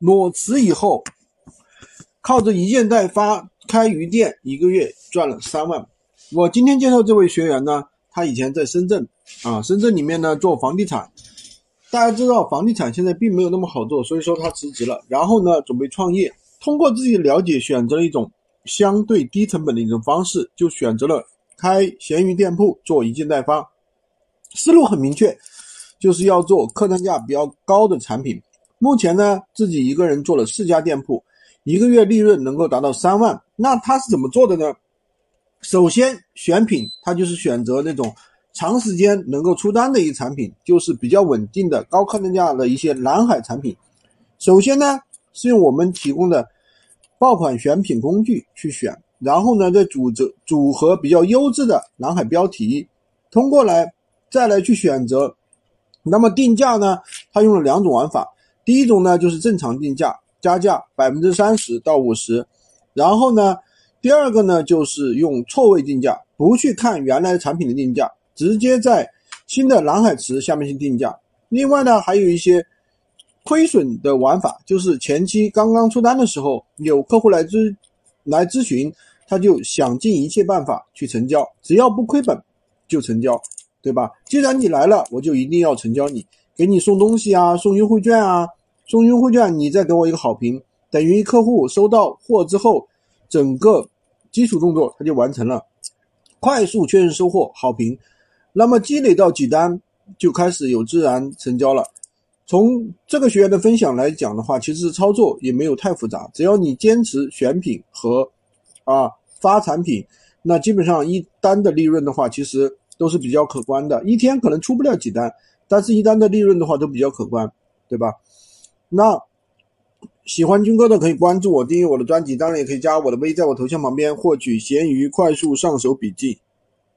裸辞以后，靠着一件代发开鱼店，一个月赚了三万。我今天介绍这位学员呢，他以前在深圳啊，深圳里面呢做房地产。大家知道房地产现在并没有那么好做，所以说他辞职了，然后呢准备创业。通过自己的了解，选择了一种相对低成本的一种方式，就选择了开闲鱼店铺做一件代发。思路很明确，就是要做客单价比较高的产品。目前呢，自己一个人做了四家店铺，一个月利润能够达到三万。那他是怎么做的呢？首先选品，他就是选择那种长时间能够出单的一个产品，就是比较稳定的高客单价的一些蓝海产品。首先呢，是用我们提供的爆款选品工具去选，然后呢，再组织组合比较优质的蓝海标题，通过来再来去选择。那么定价呢，他用了两种玩法。第一种呢，就是正常定价加价百分之三十到五十，然后呢，第二个呢，就是用错位定价，不去看原来产品的定价，直接在新的蓝海池下面去定价。另外呢，还有一些亏损的玩法，就是前期刚刚出单的时候，有客户来咨来咨询，他就想尽一切办法去成交，只要不亏本就成交，对吧？既然你来了，我就一定要成交你。给你送东西啊，送优惠券啊，送优惠券，你再给我一个好评，等于客户收到货之后，整个基础动作他就完成了，快速确认收货好评，那么积累到几单就开始有自然成交了。从这个学员的分享来讲的话，其实操作也没有太复杂，只要你坚持选品和啊发产品，那基本上一单的利润的话，其实都是比较可观的，一天可能出不了几单。但是，一单的利润的话都比较可观，对吧？那喜欢军哥的可以关注我，订阅我的专辑，当然也可以加我的微，在我头像旁边获取闲鱼快速上手笔记。